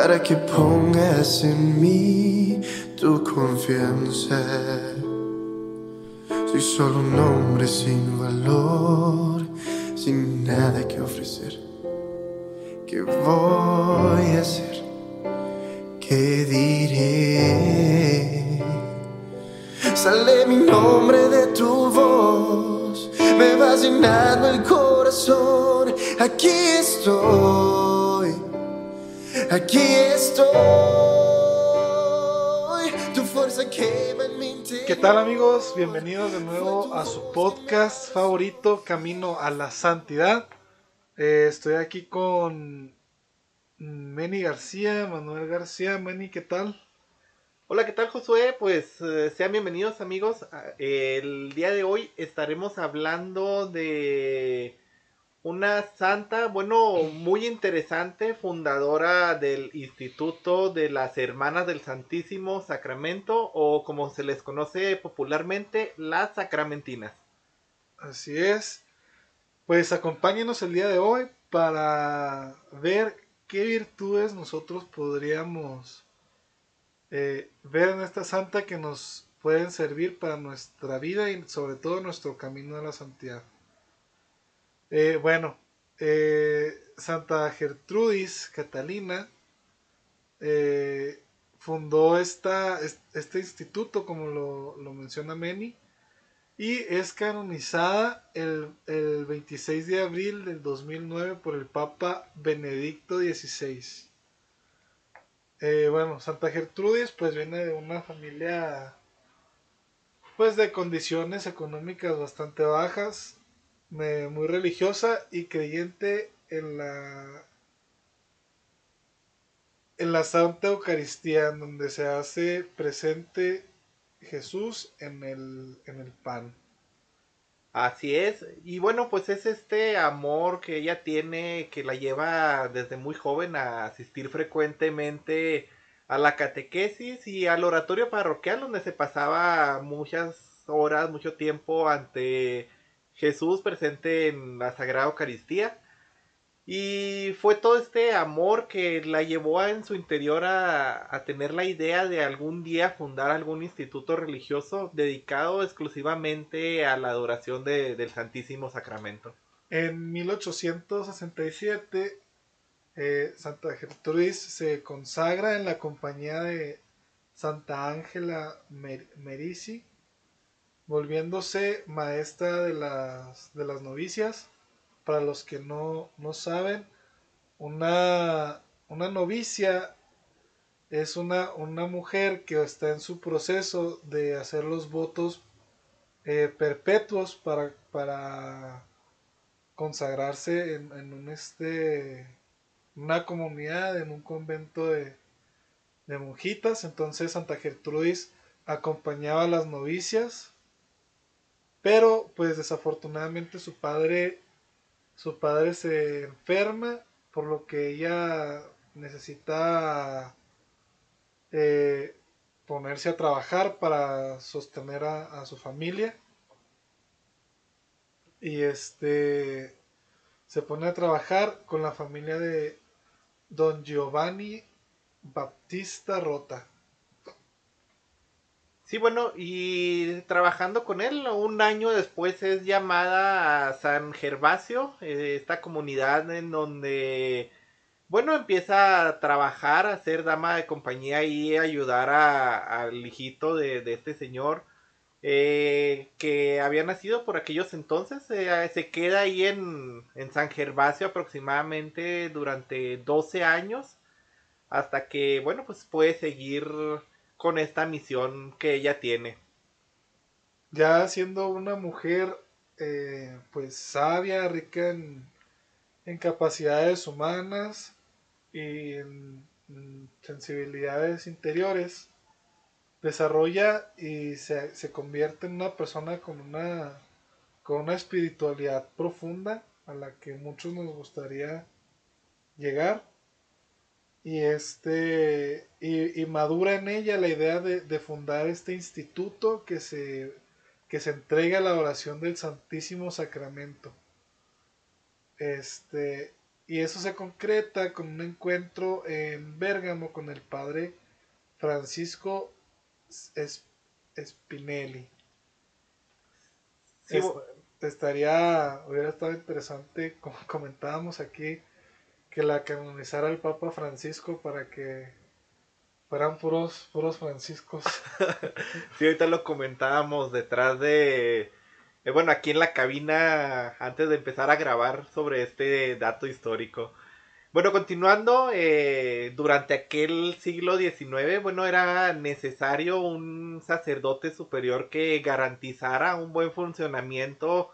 Para que pongas en mí tu confianza. Soy solo un hombre sin valor, sin nada que ofrecer. ¿Qué voy a hacer? ¿Qué diré? Sale mi nombre de tu voz, me vas llenando el corazón. Aquí estoy, aquí estoy. Tu fuerza quema en mi interior. ¿Qué tal amigos? Bienvenidos de nuevo a su podcast favorito, Camino a la Santidad. Eh, estoy aquí con Meni García, Manuel García. Meni, ¿qué tal? Hola, ¿qué tal Josué? Pues eh, sean bienvenidos amigos. Ah, El día de hoy estaremos hablando de una santa, bueno, muy interesante, fundadora del Instituto de las Hermanas del Santísimo Sacramento o como se les conoce popularmente, las Sacramentinas. Así es. Pues acompáñenos el día de hoy para ver qué virtudes nosotros podríamos eh, ver en esta santa que nos pueden servir para nuestra vida y sobre todo nuestro camino a la santidad. Eh, bueno, eh, Santa Gertrudis Catalina eh, fundó esta, es- este instituto, como lo, lo menciona Meni, y es canonizada el, el 26 de abril del 2009 por el Papa Benedicto XVI. Eh, bueno, Santa Gertrudis pues viene de una familia pues de condiciones económicas bastante bajas, muy religiosa y creyente en la en la Santa Eucaristía, en donde se hace presente Jesús en el, en el pan. Así es, y bueno, pues es este amor que ella tiene que la lleva desde muy joven a asistir frecuentemente a la catequesis y al oratorio parroquial donde se pasaba muchas horas, mucho tiempo ante Jesús presente en la Sagrada Eucaristía. Y fue todo este amor que la llevó en su interior a, tener la idea de algún día fundar algún instituto religioso dedicado exclusivamente a la adoración de- del Santísimo Sacramento. En 1867, eh, Santa Gertrudis se consagra en la compañía de Santa Ángela Mer- Merici, volviéndose maestra de las, de las novicias. Para los que no, no saben, una, una novicia es una, una mujer que está en su proceso de hacer los votos eh, perpetuos para, para consagrarse en, en un este una comunidad en un convento de, de monjitas entonces Santa Gertrudis acompañaba a las novicias pero pues desafortunadamente su padre su padre se enferma por lo que ella necesita eh, ponerse a trabajar para sostener a, a su familia y este se pone a trabajar con la familia de don Giovanni Battista Rota. Sí, bueno, y trabajando con él, un año después es llamada a San Gervasio, eh, esta comunidad en donde, bueno, empieza a trabajar, a ser dama de compañía y ayudar al hijito de, de este señor eh, que había nacido por aquellos entonces. eh, se queda ahí en, en San Gervasio aproximadamente durante 12 años hasta que, bueno, pues puede seguir con esta misión que ella tiene. Ya siendo una mujer eh, pues sabia, rica en, en capacidades humanas y en sensibilidades interiores, desarrolla y se, se, convierte en una persona con una, con una espiritualidad profunda a la que muchos nos gustaría llegar. Y, este, y, madura en ella la idea de, de, fundar este instituto que se, que se entrega a la oración del Santísimo Sacramento. Este, y eso se concreta con un encuentro en Bérgamo con el padre Francisco Spinelli. estaría, hubiera estado interesante, como comentábamos aquí, que la canonizara el Papa Francisco para que fueran puros, puros franciscos. sí, ahorita lo comentábamos detrás de eh, bueno, aquí en la cabina, antes de empezar a grabar sobre este dato histórico. Bueno, continuando, eh, durante aquel siglo XIX, bueno, era necesario un sacerdote superior que garantizara un buen funcionamiento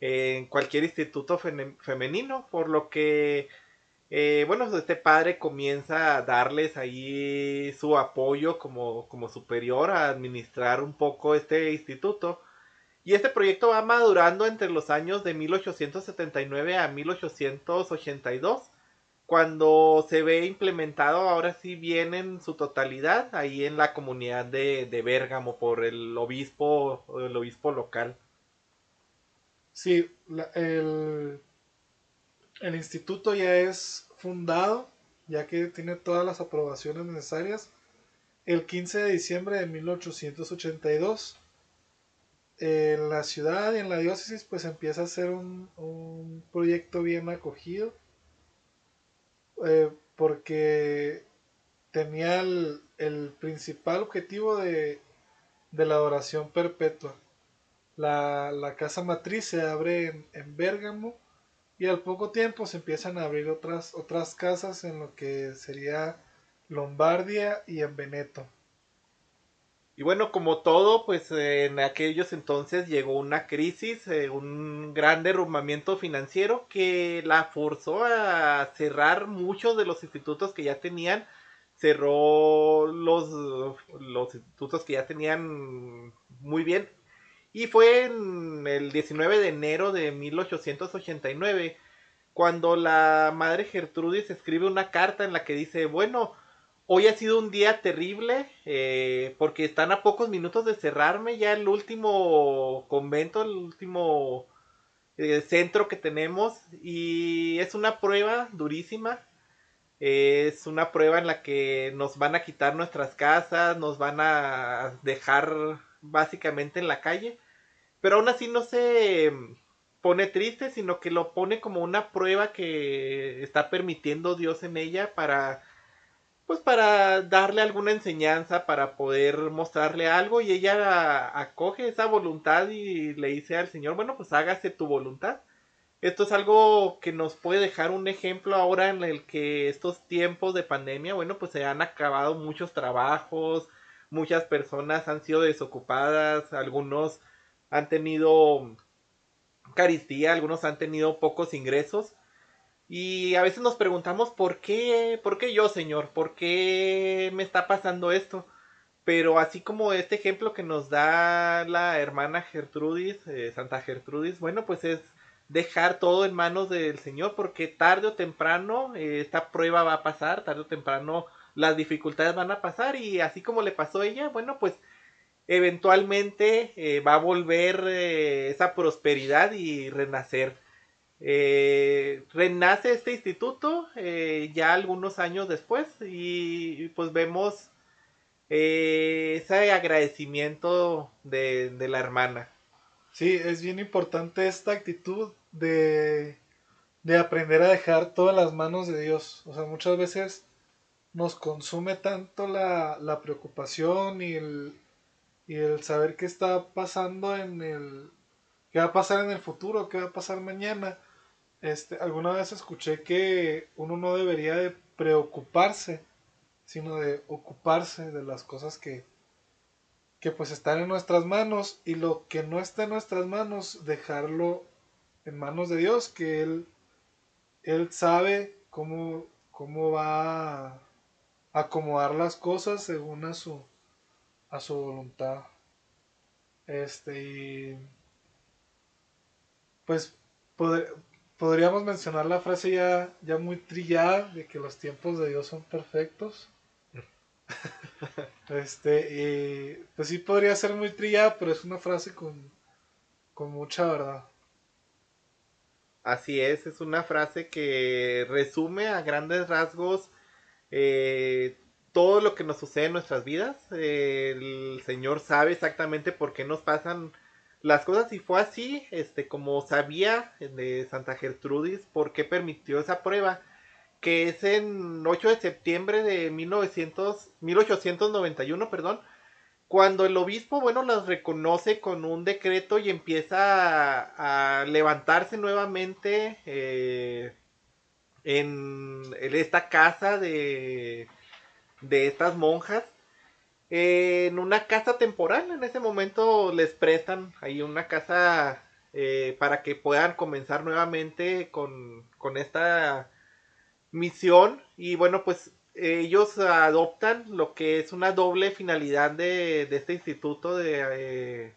en cualquier instituto femenino, por lo que, eh, bueno, este padre comienza a darles ahí su apoyo como, como superior a administrar un poco este instituto. Y este proyecto va madurando entre los años de 1879 a 1882, cuando se ve implementado ahora sí bien en su totalidad ahí en la comunidad de, de Bérgamo por el obispo, el obispo local. Sí, el, el instituto ya es fundado, ya que tiene todas las aprobaciones necesarias, el 15 de diciembre de 1882 en la ciudad y en la diócesis pues empieza a ser un, proyecto bien acogido eh, porque tenía el, principal objetivo de, la adoración perpetua. La, casa matriz se abre en, en Bérgamo y al poco tiempo se empiezan a abrir otras, otras casas en lo que sería Lombardia y en Veneto. Y bueno, como todo, pues en aquellos entonces llegó una crisis, eh, un gran derrumbamiento financiero que la forzó a cerrar muchos de los institutos que ya tenían, cerró los, los institutos que ya tenían muy bien. Y fue en el 19 de enero de 1889 cuando la madre Gertrudis escribe una carta en la que dice, bueno, Hoy ha sido un día terrible eh, porque están a pocos minutos de cerrarme ya el último convento, el último eh, centro que tenemos y es una prueba durísima. es una prueba en la que nos van a quitar nuestras casas, nos van a dejar básicamente en la calle, pero aún así no se pone triste, sino que lo pone como una prueba que está permitiendo Dios en ella para pues para darle alguna enseñanza, para poder mostrarle algo y ella acoge esa voluntad y le dice al Señor, bueno, pues hágase tu voluntad. Esto es algo que nos puede dejar un ejemplo ahora en el que estos tiempos de pandemia, bueno, pues se han acabado muchos trabajos, muchas personas han sido desocupadas, algunos han tenido caristía, algunos han tenido pocos ingresos. Y a veces nos preguntamos por qué, por qué yo, Señor, por qué me está pasando esto. Pero así como este ejemplo que nos da la hermana Gertrudis, eh, Santa Gertrudis, bueno, pues es dejar todo en manos del Señor, porque tarde o temprano eh, esta prueba va a pasar, tarde o temprano las dificultades van a pasar y así como le pasó a ella, bueno, pues eventualmente eh, va a volver esa prosperidad y renacer. Eh, renace este instituto eh, ya algunos años después y, pues vemos eh, ese agradecimiento de, la hermana. Sí, es bien importante esta actitud de, de aprender a dejar todas las manos de Dios. O sea, muchas veces nos consume tanto la, la preocupación y el, y el saber qué está pasando en el, qué va a pasar en el futuro, qué va a pasar mañana, este, alguna vez escuché que uno no debería de preocuparse, sino de ocuparse de las cosas que, que pues están en nuestras manos y lo que no está en nuestras manos, dejarlo en manos de Dios, que Él, él sabe cómo, cómo va acomodar las cosas según a su, a su voluntad. Este, y pues podríamos mencionar la frase ya, ya muy trillada de que los tiempos de Dios son perfectos. este, y pues sí podría ser muy trillada, pero es una frase con, con mucha verdad. Así es, es una frase que resume a grandes rasgos eh, todo lo que nos sucede en nuestras vidas. el Señor sabe exactamente por qué nos pasan las cosas y fue así, este, como sabía de Santa Gertrudis, por qué permitió esa prueba, que es en 8 de septiembre de 1900, 1891, perdón, cuando el obispo, bueno, las reconoce con un decreto y empieza a, levantarse nuevamente eh, en, esta casa de, de estas monjas, en una casa temporal. En ese momento les prestan ahí una casa eh, para que puedan comenzar nuevamente con, con esta misión. Y bueno, pues ellos adoptan lo que es una doble finalidad de, este instituto de, eh,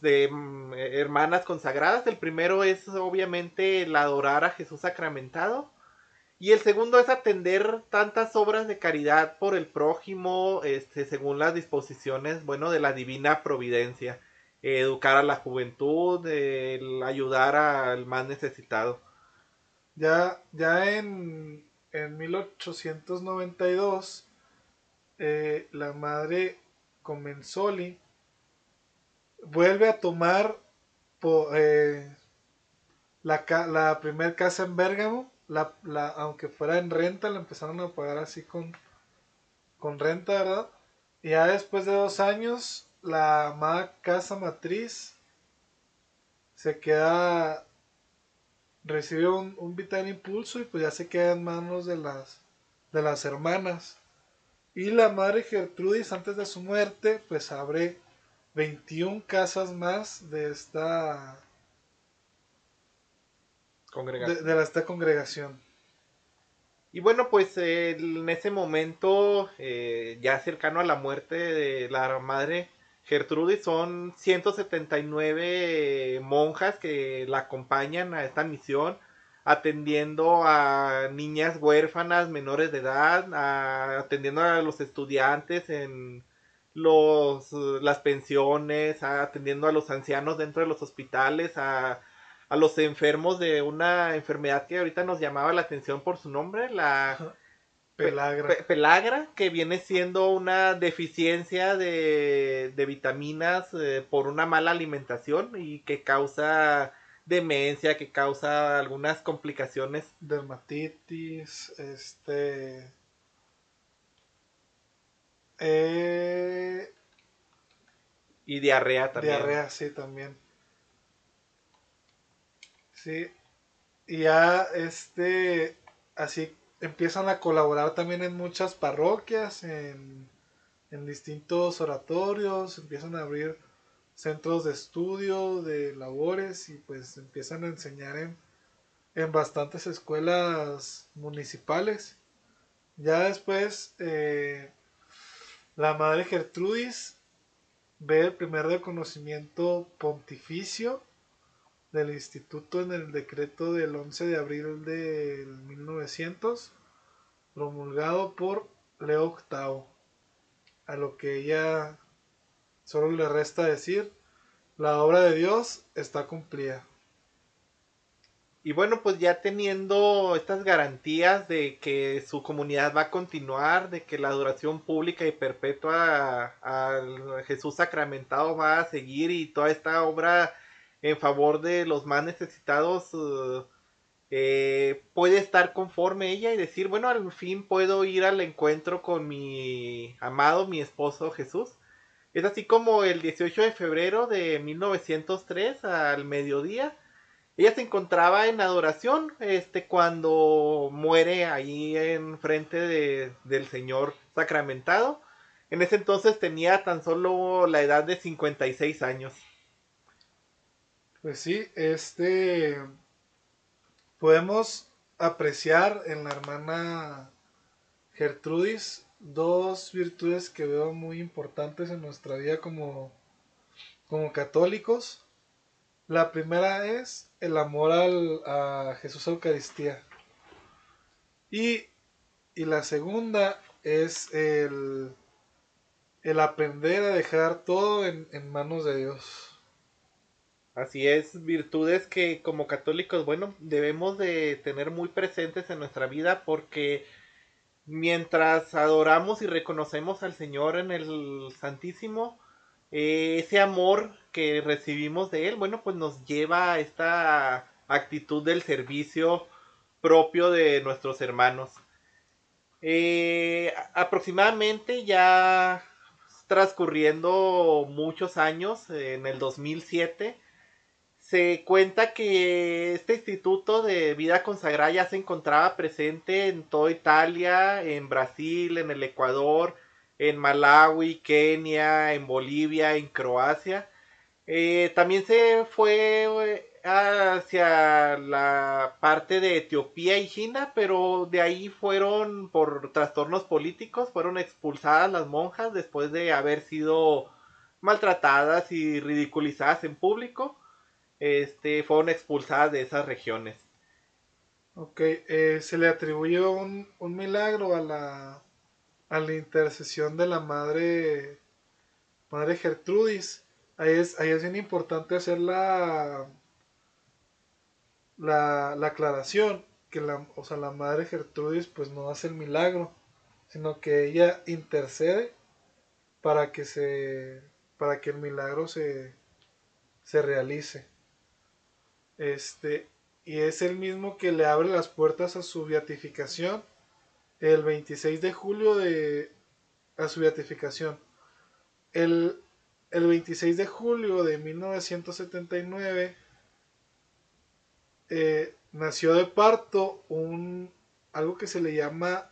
de mm, hermanas consagradas. El primero es obviamente el adorar a Jesús sacramentado. Y el segundo es atender tantas obras de caridad por el prójimo, este, según las disposiciones, bueno, de la divina providencia. educar a la juventud, ayudar al más necesitado. Ya, ya en en 1892, eh, la madre Comenzoli vuelve a tomar eh, la, la primer casa en Bérgamo, la, aunque fuera en renta, la empezaron a pagar así con, con renta, ¿verdad? Y ya después de dos años, la amada casa matriz se queda recibe un, vital impulso y pues ya se queda en manos de las, de las hermanas. Y la madre Gertrudis antes de su muerte pues abre 21 casas más de esta congregación. De, esta congregación. Y bueno, pues en ese momento, eh, ya cercano a la muerte de la madre, Gertrudis son 179 monjas que la acompañan a esta misión, atendiendo a niñas huérfanas menores de edad, atendiendo a los estudiantes en los, las pensiones, atendiendo a los ancianos dentro de los hospitales, a, a los enfermos de una enfermedad que ahorita nos llamaba la atención por su nombre, la Pelagra. pelagra, que viene siendo una deficiencia de, vitaminas eh, por una mala alimentación y que causa demencia, que causa algunas complicaciones. Dermatitis, este... Eh, y diarrea también. Diarrea, sí, también. Sí. Y ya, este, así empiezan a colaborar también en muchas parroquias, en, distintos oratorios, empiezan a abrir centros de estudio, de labores y pues empiezan a enseñar en, en bastantes escuelas municipales. Ya después eh, la madre Gertrudis ve el primer reconocimiento pontificio del instituto en el decreto del 11 de abril del 1900, promulgado por Leo VIII, a lo que ella solo le resta decir, la obra de Dios está cumplida. Y bueno, pues ya teniendo estas garantías de que su comunidad va a continuar, de que la adoración pública y perpetua al Jesús sacramentado va a seguir y toda esta obra en favor de los más necesitados, eh, eh, puede estar conforme ella y decir, bueno, al fin puedo ir al encuentro con mi amado, mi esposo Jesús. Es así como el 18 de febrero de 1903 al mediodía, ella se encontraba en adoración este, cuando muere ahí en frente de, del Señor sacramentado. En ese entonces tenía tan solo la edad de 56 años. Pues sí, este podemos apreciar en la hermana Gertrudis, dos virtudes que veo muy importantes en nuestra vida como, como católicos. La primera es el amor al, a Jesús Eucaristía. Y, y la segunda es el, el aprender a dejar todo en, en manos de Dios. Así es, virtudes que como católicos, bueno, debemos de tener muy presentes en nuestra vida porque mientras adoramos y reconocemos al Señor en el Santísimo, eh, ese amor que recibimos de Él, bueno, pues nos lleva a esta actitud del servicio propio de nuestros hermanos. Eh, aproximadamente ya transcurriendo muchos años, en el 2007, se cuenta que este instituto de vida consagrada ya se encontraba presente en toda Italia, en Brasil, en el Ecuador, en Malawi, Kenia, en Bolivia, en Croacia. Eh, también se fue eh, hacia la parte de Etiopía y China, pero de ahí fueron por trastornos políticos, fueron expulsadas las monjas después de haber sido maltratadas y ridiculizadas en público este, fueron expulsadas de esas regiones. Ok, eh, se le atribuyó un, milagro a la, a la intercesión de la madre, madre Gertrudis. Ahí es, ahí es bien importante hacer la, la, aclaración que la, o sea, la madre Gertrudis pues no hace el milagro, sino que ella intercede para que se para que el milagro se, se realice. Este, y es el mismo que le abre las puertas a su beatificación el 26 de julio de a su beatificación. El, el 26 de julio de 1979 eh, nació de parto un algo que se le llama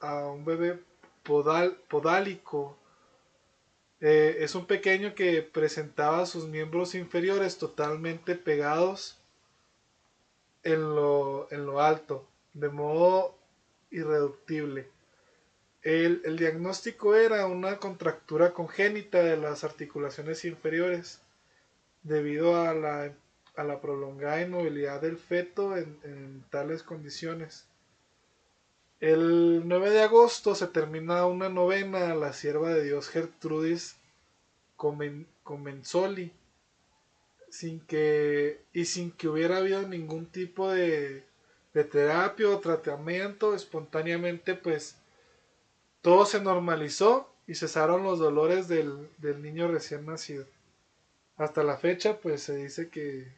a un bebé podal, podálico. Eh, es un pequeño que presentaba sus miembros inferiores totalmente pegados en lo, en lo alto, de modo irreductible. El, diagnóstico era una contractura congénita de las articulaciones inferiores debido a la, a la prolongada inmovilidad del feto en, tales condiciones. El 9 de agosto se termina una novena a la sierva de Dios Gertrudis Comenzoli sin que y sin que hubiera habido ningún tipo de, de terapia o tratamiento espontáneamente pues todo se normalizó y cesaron los dolores del, del niño recién nacido. Hasta la fecha pues se dice que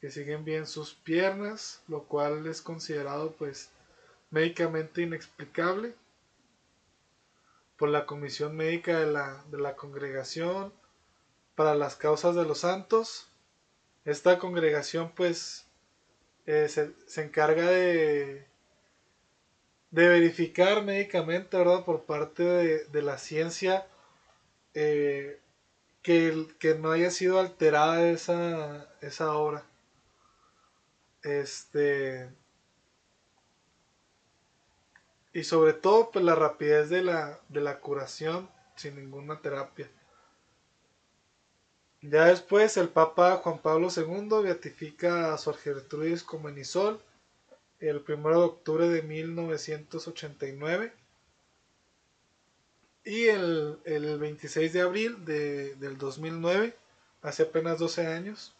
que siguen bien sus piernas lo cual es considerado pues médicamente inexplicable por la comisión médica de la, de la congregación para las causas de los santos. Esta congregación pues eh, se, encarga de, de verificar médicamente, ¿verdad? Por parte de, la ciencia eh, que, que, no haya sido alterada esa, esa obra. Este. Y sobre todo, pues la rapidez de la, de la curación sin ninguna terapia. Ya después el Papa Juan Pablo II beatifica a Sor Gertrudis como Enisol el 1 de octubre de 1989 y el, 26 de abril de, del 2009, hace apenas 12 años,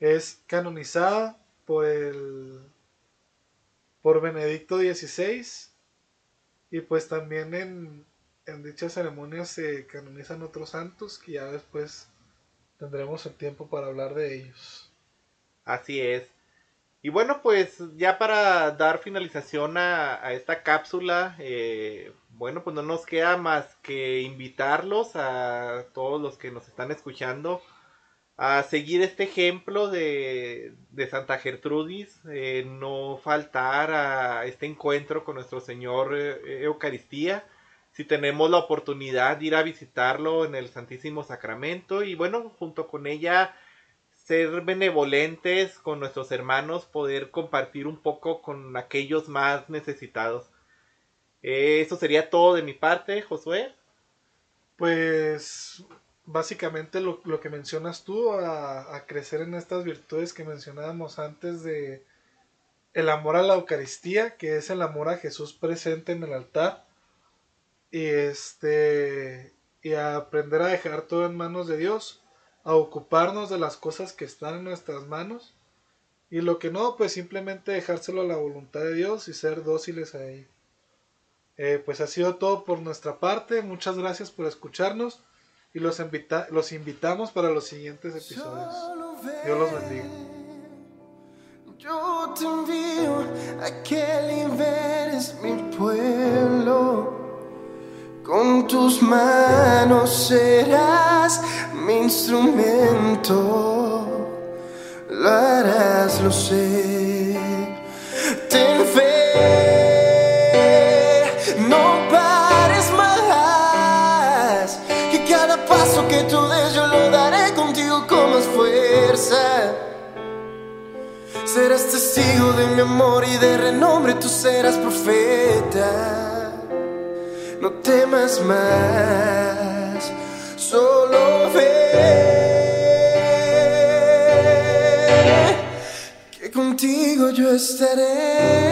es canonizada por el por Benedicto XVI y pues también en, en dichas ceremonias se canonizan otros santos que ya después tendremos el tiempo para hablar de ellos. Así es. Y bueno, pues ya para dar finalización a, esta cápsula, eh, bueno, pues no nos queda más que invitarlos a todos los que nos están escuchando a seguir este ejemplo de, de Santa Gertrudis, eh, no faltar a este encuentro con nuestro Señor eh, Eucaristía si tenemos la oportunidad de ir a visitarlo en el Santísimo Sacramento y bueno, junto con ella ser benevolentes con nuestros hermanos, poder compartir un poco con aquellos más necesitados. Eh, eso sería todo de mi parte, Josué. Pues básicamente lo, lo que mencionas tú, a, a, crecer en estas virtudes que mencionábamos antes de el amor a la Eucaristía, que es el amor a Jesús presente en el altar, y este y a aprender a dejar todo en manos de Dios, a ocuparnos de las cosas que están en nuestras manos, y lo que no, pues simplemente dejárselo a la voluntad de Dios y ser dóciles a ella. Eh, pues ha sido todo por nuestra parte. Muchas gracias por escucharnos y los, invita los invitamos para los siguientes episodios. Dios los bendiga. Yo te envío a que liberes mi pueblo. Con tus manos serás mi instrumento. Lo harás, lo sé. Que tú des yo lo daré contigo con más fuerza. Serás testigo de mi amor y de renombre, tú serás profeta. No temas más, solo ve que contigo yo estaré.